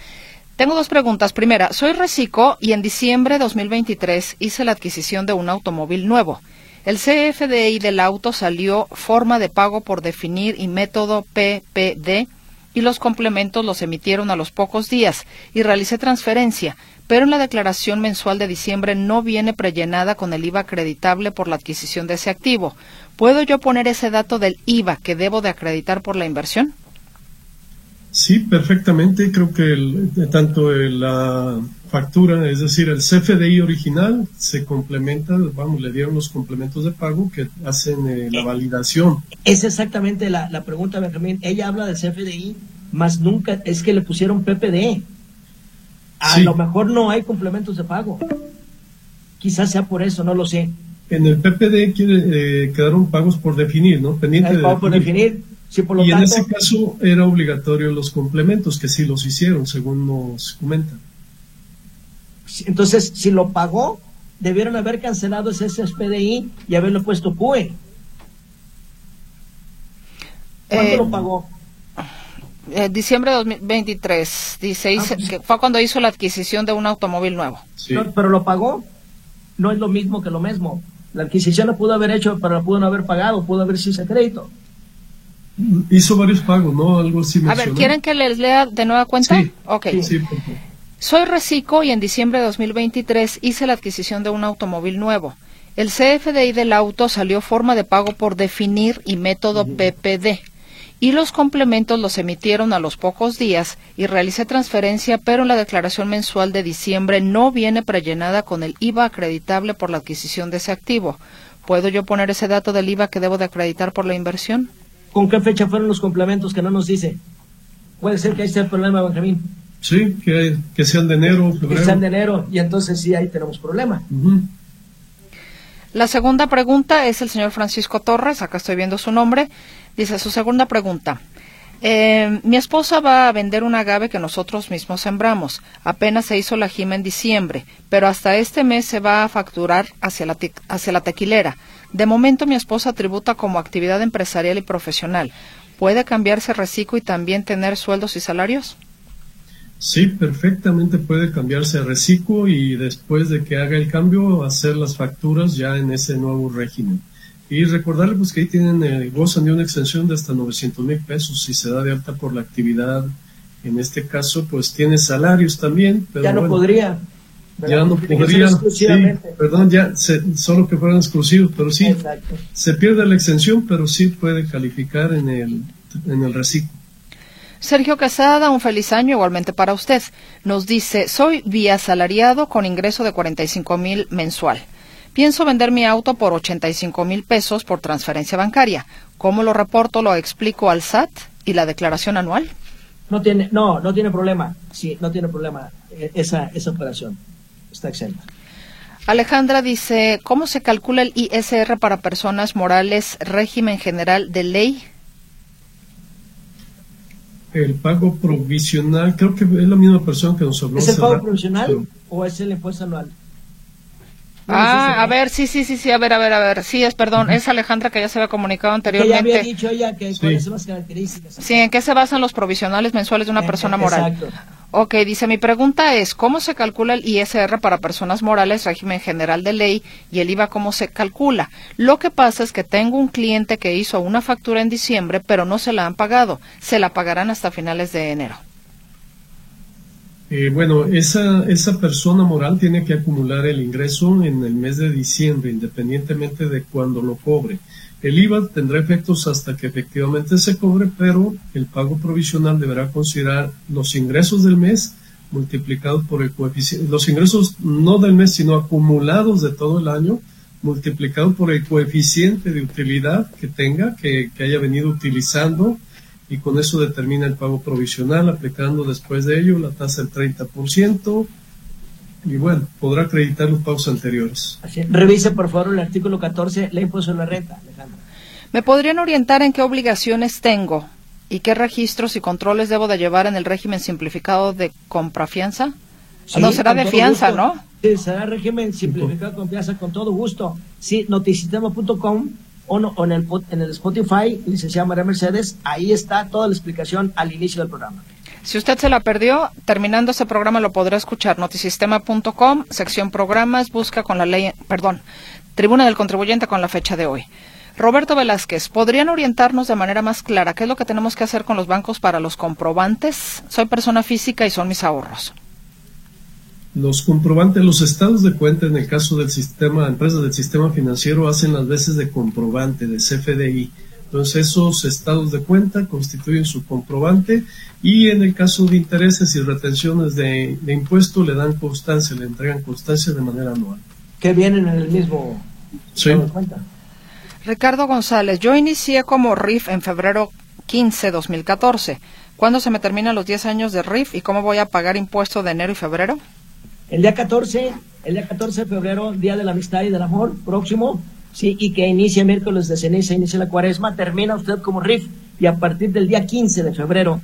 Tengo dos preguntas. Primera, soy Recico y en diciembre de 2023 hice la adquisición de un automóvil nuevo. El CFDI del auto salió forma de pago por definir y método PPD y los complementos los emitieron a los pocos días y realicé transferencia, pero en la declaración mensual de diciembre no viene prellenada con el IVA acreditable por la adquisición de ese activo. ¿Puedo yo poner ese dato del IVA que debo de acreditar por la inversión? Sí, perfectamente. Creo que el- tanto el- la factura, es decir, el CFDI original, se complementa, vamos, le dieron los complementos de pago que hacen eh, la validación. Es exactamente la, la pregunta, Benjamín. Ella habla del CFDI, más nunca es que le pusieron PPD. A Sí. lo mejor no hay complementos de pago. Quizás sea por eso, no lo sé. En el PPD quiere, eh, quedaron pagos por definir, ¿no? Pendiente pago por definir. Sí, por lo y en ese caso era obligatorio los complementos, que sí los hicieron, según nos comentan. Entonces, si lo pagó, debieron haber cancelado ese SPDI y haberlo puesto PUE. ¿Cuándo Eh, lo pagó? Eh, diciembre de 2023, dice, hice- Ah, pues- que fue cuando hizo la adquisición de un automóvil nuevo. Sí. No, pero lo pagó. No es lo mismo que lo mismo. La adquisición la pudo haber hecho, pero la pudo no haber pagado, pudo haber sido ese crédito. Hizo varios pagos, ¿no? Algo así A ver. ¿quieren que les lea de nueva cuenta? Sí. Ok. Sí, por favor. Soy Recico y en diciembre de 2023 hice la adquisición de un automóvil nuevo. El CFDI del auto salió forma de pago por definir y método PPD. Y los complementos los emitieron a los pocos días y realicé transferencia, pero en la declaración mensual de diciembre no viene prellenada con el IVA acreditable por la adquisición de ese activo. ¿Puedo yo poner ese dato del IVA que debo de acreditar por la inversión? ¿Con qué fecha fueron los complementos que no nos dice? Puede ser que ahí esté el problema, Benjamín. Sí, que, que sean de enero, Que sean de enero y entonces sí, ahí tenemos problema. La segunda pregunta es el señor Francisco Torres, acá estoy viendo su nombre. Dice su segunda pregunta. eh, mi esposa va a vender un agave que nosotros mismos sembramos. Apenas se hizo la jima en diciembre, pero hasta este mes se va a facturar hacia la, te- hacia la tequilera. De momento mi esposa tributa como actividad empresarial y profesional. ¿Puede cambiarse reciclo y también tener sueldos y salarios? Sí, perfectamente puede cambiarse a reciclo y después de que haga el cambio, hacer las facturas ya en ese nuevo régimen. Y recordarle pues que ahí tienen, eh, gozan de una extensión de hasta 900 mil pesos si se da de alta por la actividad. En este caso, pues tiene salarios también, pero ya no bueno, podría. Ya no Tiene que ser podría, sí, perdón, ya se- solo que fueran exclusivos, pero sí, Exacto. se pierde la extensión, pero sí puede calificar en el, en el reciclo. Sergio Quesada, un feliz año igualmente para usted. Nos dice, soy vía asalariado con ingreso de 45 mil mensual. Pienso vender mi auto por 85 mil pesos por transferencia bancaria. ¿Cómo lo reporto? Lo explico al SAT y la declaración anual. No tiene, no, no tiene problema. Sí, no tiene problema eh, esa, esa operación. Está exenta. Alejandra dice, ¿cómo se calcula el ISR para personas morales, régimen general de ley? El pago provisional, creo que es la misma persona que nos habló. ¿Es el pago rato, provisional pero- o es el impuesto anual? Ah, a ver, sí, sí, sí, sí, a ver, a ver, a ver. Sí, es, perdón, es Alejandra que ya se había comunicado Que ya había anteriormente. dicho ella que Sí. cuáles son las características. Sí, ¿en qué se basan los provisionales mensuales de una Eh, persona moral? exacto. Ok, dice, mi pregunta es, ¿cómo se calcula el ISR para personas morales, régimen general de ley, y el IVA cómo se calcula? Lo que pasa es que tengo un cliente que hizo una factura en diciembre, pero no se la han pagado. Se la pagarán hasta finales de enero. Eh, bueno, esa, esa persona moral tiene que acumular el ingreso en el mes de diciembre, independientemente de cuándo lo cobre. El IVA tendrá efectos hasta que efectivamente se cobre, pero el pago provisional deberá considerar los ingresos del mes multiplicados por el coeficiente, los ingresos no del mes, sino acumulados de todo el año, multiplicado por el coeficiente de utilidad que tenga, que, que haya venido utilizando y con eso determina el pago provisional, aplicando después de ello la tasa del 30% y bueno, podrá acreditar los pagos anteriores. Así es. Revise por favor el artículo 14, ley impuesto sobre la renta, Alejandra. ¿Me podrían orientar en qué obligaciones tengo y qué registros y controles debo de llevar en el régimen simplificado de comprafianza? Sí, no, será de fianza, gusto. ¿no? Sí, será régimen simplificado de confianza con todo gusto. Sí, notisistema.com o, no- o en, el, en el Spotify, licenciada María Mercedes, ahí está toda la explicación al inicio del programa. Si usted se la perdió, terminando ese programa lo podrá escuchar. Notisistema.com, sección programas, busca con la ley, perdón, Tribuna del Contribuyente con la fecha de hoy. Roberto Velázquez, ¿podrían orientarnos de manera más clara qué es lo que tenemos que hacer con los bancos para los comprobantes? Soy persona física y son mis ahorros. Los comprobantes, los estados de cuenta en el caso del sistema, empresas del sistema financiero hacen las veces de comprobante, de CFDI. Entonces esos estados de cuenta constituyen su comprobante y en el caso de intereses y retenciones de, de impuesto le dan constancia, le entregan constancia de manera anual. Que vienen en el mismo Sí. estado de cuenta. Ricardo González, yo inicié como RIF en febrero 15, 2014. ¿Cuándo se me terminan los 10 años de RIF y cómo voy a pagar impuesto de enero y febrero? El día 14, el día 14 de febrero, Día de la Amistad y del Amor, próximo, sí, y que inicia miércoles de ceniza, inicia la cuaresma, termina usted como RIF y a partir del día 15 de febrero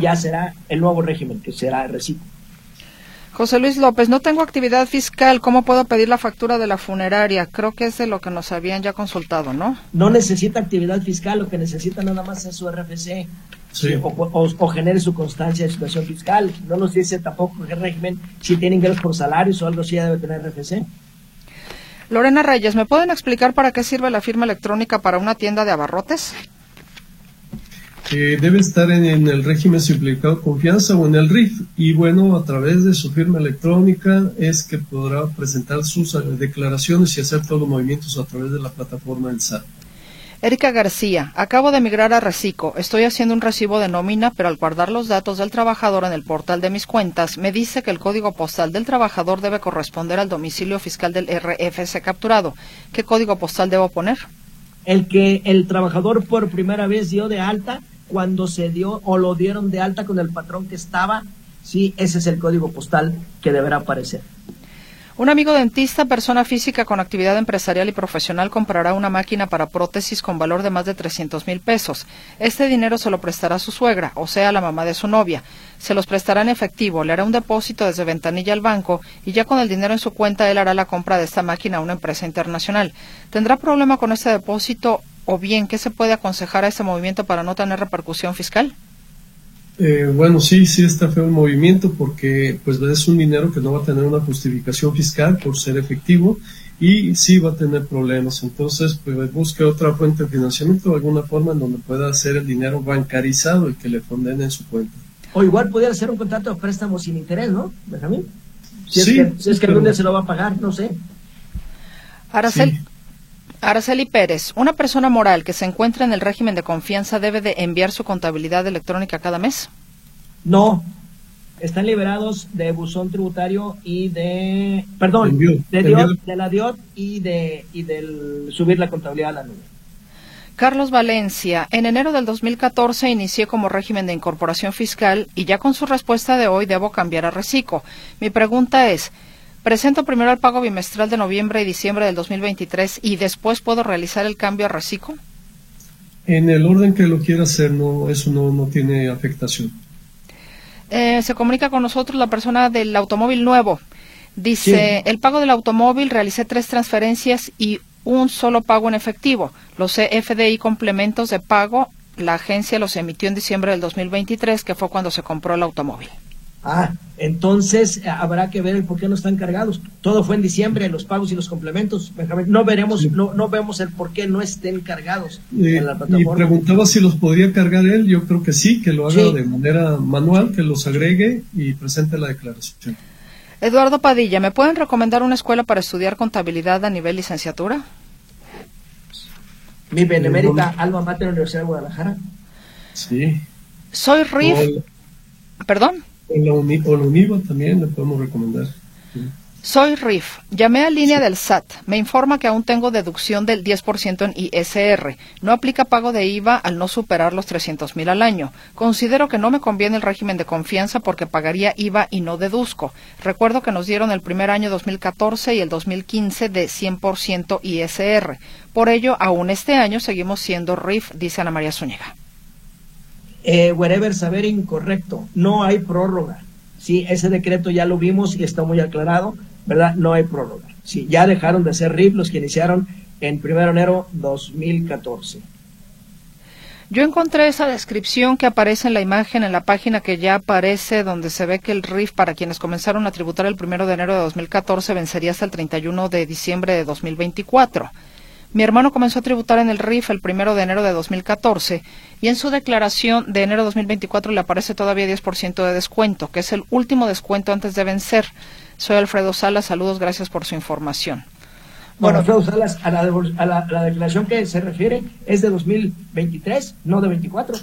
ya será el nuevo régimen, que será el reciclo. José Luis López, no tengo actividad fiscal, ¿cómo puedo pedir la factura de la funeraria? Creo que es de lo que nos habían ya consultado, ¿no? No necesita actividad fiscal, lo que necesita nada más es su RFC o, genere su constancia de situación fiscal. No nos dice tampoco qué régimen, si tiene ingresos por salarios o algo así, ya debe tener RFC. Lorena Reyes, ¿me pueden explicar para qué sirve la firma electrónica para una tienda de abarrotes? debe estar en, el régimen simplificado de confianza o en el RIF y bueno, a través de su firma electrónica es que podrá presentar sus eh, declaraciones y hacer todos los movimientos a través de la plataforma del SAT. Erika García, acabo de emigrar a Recico. Estoy haciendo un recibo de nómina, pero al guardar los datos del trabajador en el portal de mis cuentas, me dice que el código postal del trabajador debe corresponder al domicilio fiscal del RFC capturado. ¿Qué código postal debo poner? El que el trabajador por primera vez dio de alta cuando se dio o lo dieron de alta con el patrón que estaba, sí, ese es el código postal que deberá aparecer. Un amigo dentista, persona física con actividad empresarial y profesional, comprará una máquina para prótesis con valor de más de 300 mil pesos. Este dinero se lo prestará a su suegra, o sea, la mamá de su novia. Se los prestará en efectivo, le hará un depósito desde ventanilla al banco y ya con el dinero en su cuenta él hará la compra de esta máquina a una empresa internacional. ¿Tendrá problema con este depósito o bien qué se puede aconsejar a este movimiento para no tener repercusión fiscal? Eh, bueno, sí, sí está feo el movimiento porque pues es un dinero que no va a tener una justificación fiscal por ser efectivo y sí va a tener problemas. Entonces, pues busque otra fuente de financiamiento, de alguna forma en donde pueda hacer el dinero bancarizado y que le fonden en su cuenta. O igual pudiera ser un contrato de préstamo sin interés, ¿no, Benjamín? Si sí, es que, si es que algún día se lo va a pagar, no sé. Aracel, Araceli Pérez, una persona moral que se encuentra en el régimen de confianza debe de enviar su contabilidad electrónica cada mes. No, están liberados de buzón tributario y de, perdón, de, la DIOT y de y del subir la contabilidad a la nube. Carlos Valencia, en enero del 2014 inicié como régimen de incorporación fiscal y ya con su respuesta de hoy debo cambiar a reciclo. Mi pregunta es, Presento primero el pago bimestral de noviembre y diciembre del 2023 y después puedo realizar el cambio a reciclo. En el orden que lo quiera hacer, no, eso no, no tiene afectación. Eh, se comunica con nosotros la persona del automóvil nuevo. Dice, el pago del automóvil, realicé tres transferencias y un solo pago en efectivo. Los CFDI complementos de pago, la agencia los emitió en diciembre del 2023, que fue cuando se compró el automóvil. Ah, entonces eh, habrá que ver por qué no están cargados. Todo fue en diciembre, los pagos y los complementos. No veremos, no, no vemos el por qué no estén cargados en la plataforma. Y preguntaba si los podría cargar él. Yo creo que sí, que lo haga de manera manual, que los agregue y presente la declaración. Eduardo Padilla, ¿me pueden recomendar una escuela para estudiar contabilidad a nivel licenciatura? Mi benemérita Alma Mater Universidad de Guadalajara. Sí. Soy RIF. ¿Perdón? En la, UNIVA también le podemos recomendar. Soy RIF. Llamé a línea del SAT. Me informa que aún tengo deducción del 10% en ISR. No aplica pago de IVA al no superar los 300 mil al año. Considero que no me conviene el régimen de confianza porque pagaría IVA y no deduzco. Recuerdo que nos dieron el primer año 2014 y el 2015 de 100% ISR. Por ello, aún este año seguimos siendo RIF, dice Ana María Zúñiga eh, wherever saber incorrecto, no hay prórroga. Sí, ese decreto ya lo vimos y está muy aclarado, ¿verdad? No hay prórroga. Sí, ya dejaron de ser RIF los que iniciaron en 1 de enero 2014. Yo encontré esa descripción que aparece en la imagen en la página que ya aparece, donde se ve que el RIF para quienes comenzaron a tributar el 1 de enero de 2014 vencería hasta el 31 de diciembre de 2024. Mi hermano comenzó a tributar en el RIF el primero de enero de 2014 y en su declaración de enero de 2024 le aparece todavía 10% de descuento, que es el último descuento antes de vencer. Soy Alfredo Salas, saludos, gracias por su información. Bueno, Alfredo Salas, a, la, declaración que se refiere es de 2023, no de 24.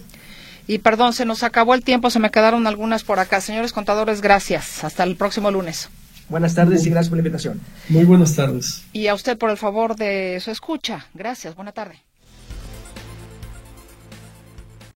Y perdón, se nos acabó el tiempo, se me quedaron algunas por acá. Señores contadores, gracias. Hasta el próximo lunes. Buenas tardes y gracias por la invitación. Muy buenas tardes. Y a usted por el favor de su escucha. Gracias. Buena tarde.